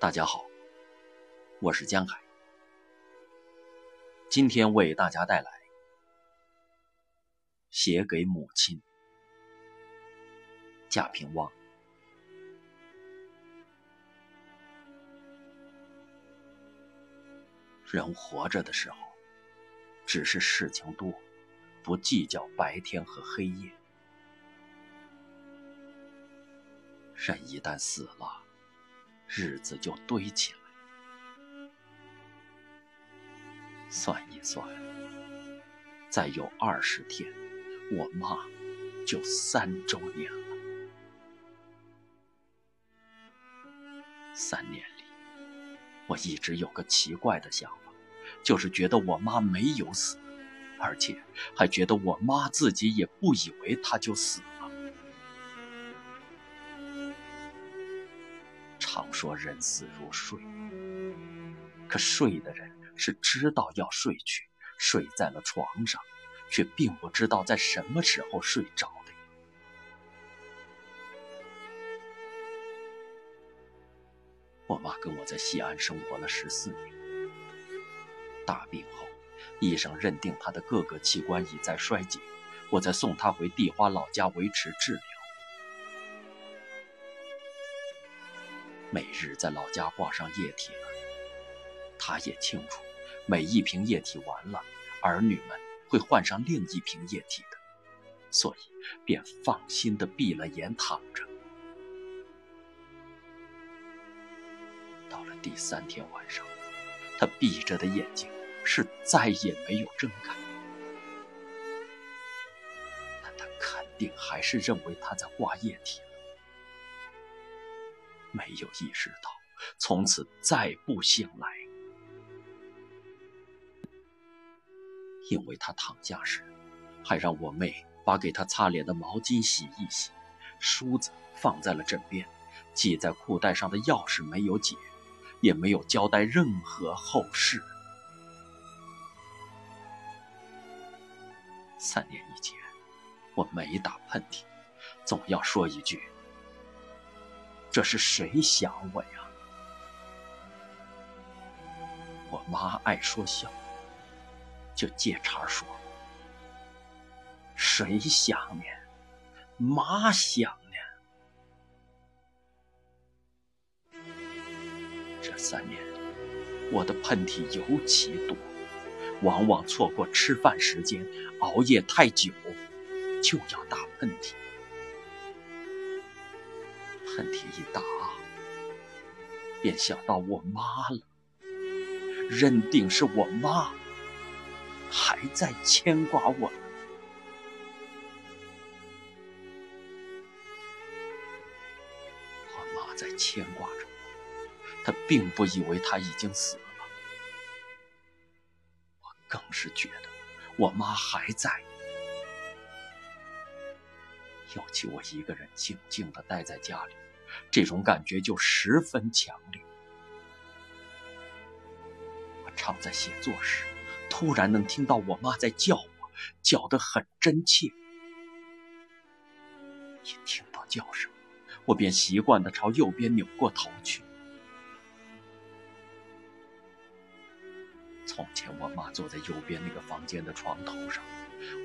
大家好，我是江海，今天为大家带来写给母亲贾平凹。人活着的时候，只是事情多，不计较白天和黑夜。人一旦死了，日子就堆起来。算一算，再有二十天，我妈就三周年了。三年里，我一直有个奇怪的想法，就是觉得我妈没有死，而且还觉得我妈自己也不以为她就死了。说人死如睡，可睡的人是知道要睡去，睡在了床上，却并不知道在什么时候睡着的。我妈跟我在西安生活了十四年，大病后，医生认定她的各个器官已在衰竭，我再送她回地花老家维持治疗。每日在老家挂上液体了，他也清楚，每一瓶液体完了，儿女们会换上另一瓶液体的，所以便放心的闭了眼躺着。到了第三天晚上，他闭着的眼睛是再也没有睁开，但他肯定还是认为他在挂液体。没有意识到，从此再不醒来。因为他躺下时，还让我妹把给他擦脸的毛巾洗一洗，梳子放在了枕边，系在裤带上的钥匙没有解，也没有交代任何后事。三年以前，我没打喷嚏，总要说一句。这是谁想我呀？我妈爱说笑，就借茬说：“谁想呢？妈想呢。”这三年，我的喷嚏尤其多，往往错过吃饭时间，熬夜太久，就要打喷嚏。喷嚏一打，便想到我妈了，认定是我妈还在牵挂我。我妈在牵挂着我，她并不以为她已经死了。我更是觉得我妈还在。尤其我一个人静静的待在家里。这种感觉就十分强烈。我常在写作时，突然能听到我妈在叫我，叫得很真切。一听到叫声，我便习惯地朝右边扭过头去。从前，我妈坐在右边那个房间的床头上，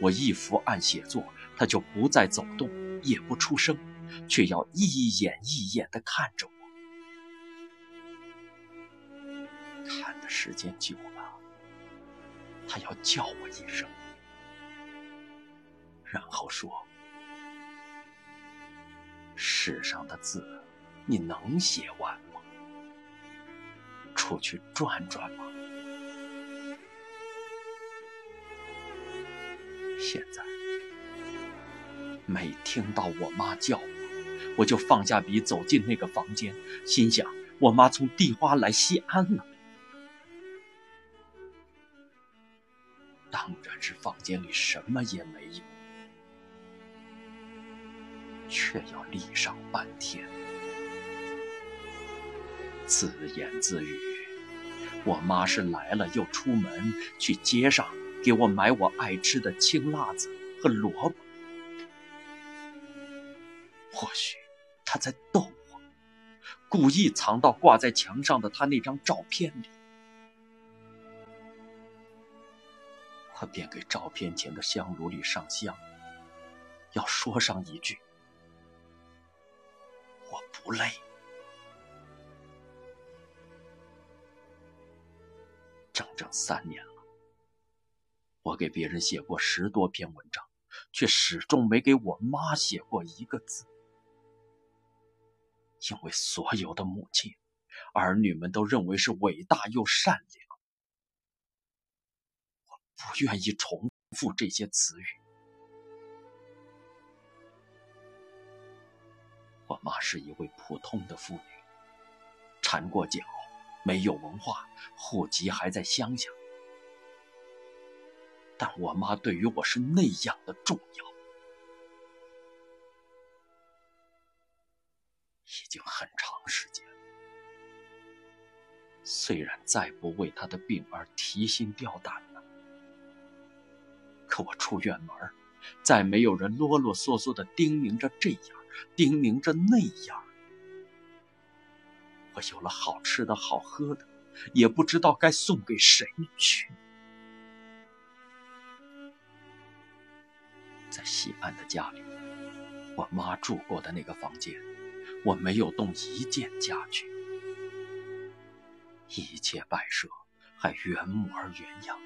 我一伏案写作，她就不再走动，也不出声。却要一眼一眼地看着我，看的时间久了，他要叫我一声，然后说：“世上的字，你能写完吗？出去转转吧。”现在，每听到我妈叫我。我就放下笔，走进那个房间，心想：我妈从地花来西安了。当然是房间里什么也没有，却要立上半天，自言自语：我妈是来了又出门，去街上给我买我爱吃的青辣子和萝卜。或许。他在逗我，故意藏到挂在墙上的他那张照片里。我便给照片前的香炉里上香，要说上一句：“我不累。”整整三年了，我给别人写过十多篇文章，却始终没给我妈写过一个字。因为所有的母亲、儿女们都认为是伟大又善良，我不愿意重复这些词语。我妈是一位普通的妇女，缠过脚，没有文化，户籍还在乡下，但我妈对于我是那样的重要。已经很长时间了，虽然再不为他的病而提心吊胆了，可我出远门，再没有人啰啰嗦嗦的叮咛着这样，叮咛着那样。我有了好吃的好喝的，也不知道该送给谁去。在西安的家里，我妈住过的那个房间。我没有动一件家具，一切摆设还原模原样，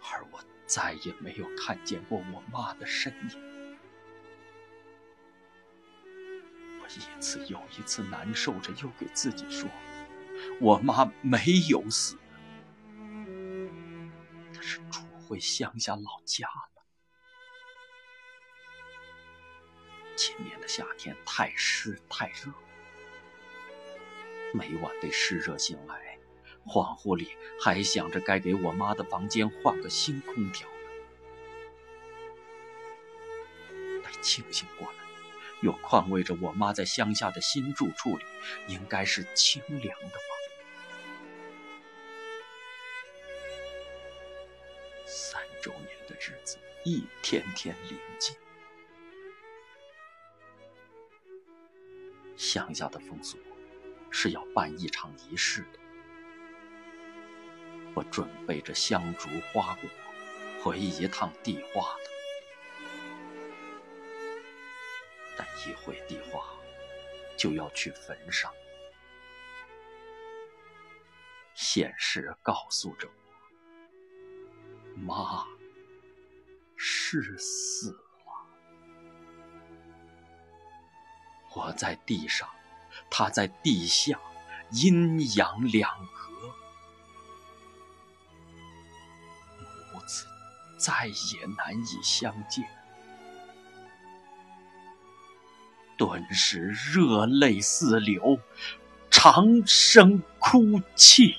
而我再也没有看见过我妈的身影。我一次又一次难受着，又给自己说：“我妈没有死，她是住回乡下老家了。”今年的夏天太湿太热，每晚被湿热醒来，恍惚里还想着该给我妈的房间换个新空调待清醒过来，又宽慰着我妈在乡下的新住处里应该是清凉的吧。三周年的日子一天天临近。乡下的风俗是要办一场仪式的。我准备着香烛花果，回一趟地花的。但一回地花，就要去坟上。现实告诉着我，妈是死。我在地上，他在地下，阴阳两隔，母子再也难以相见。顿时热泪四流，长声哭泣。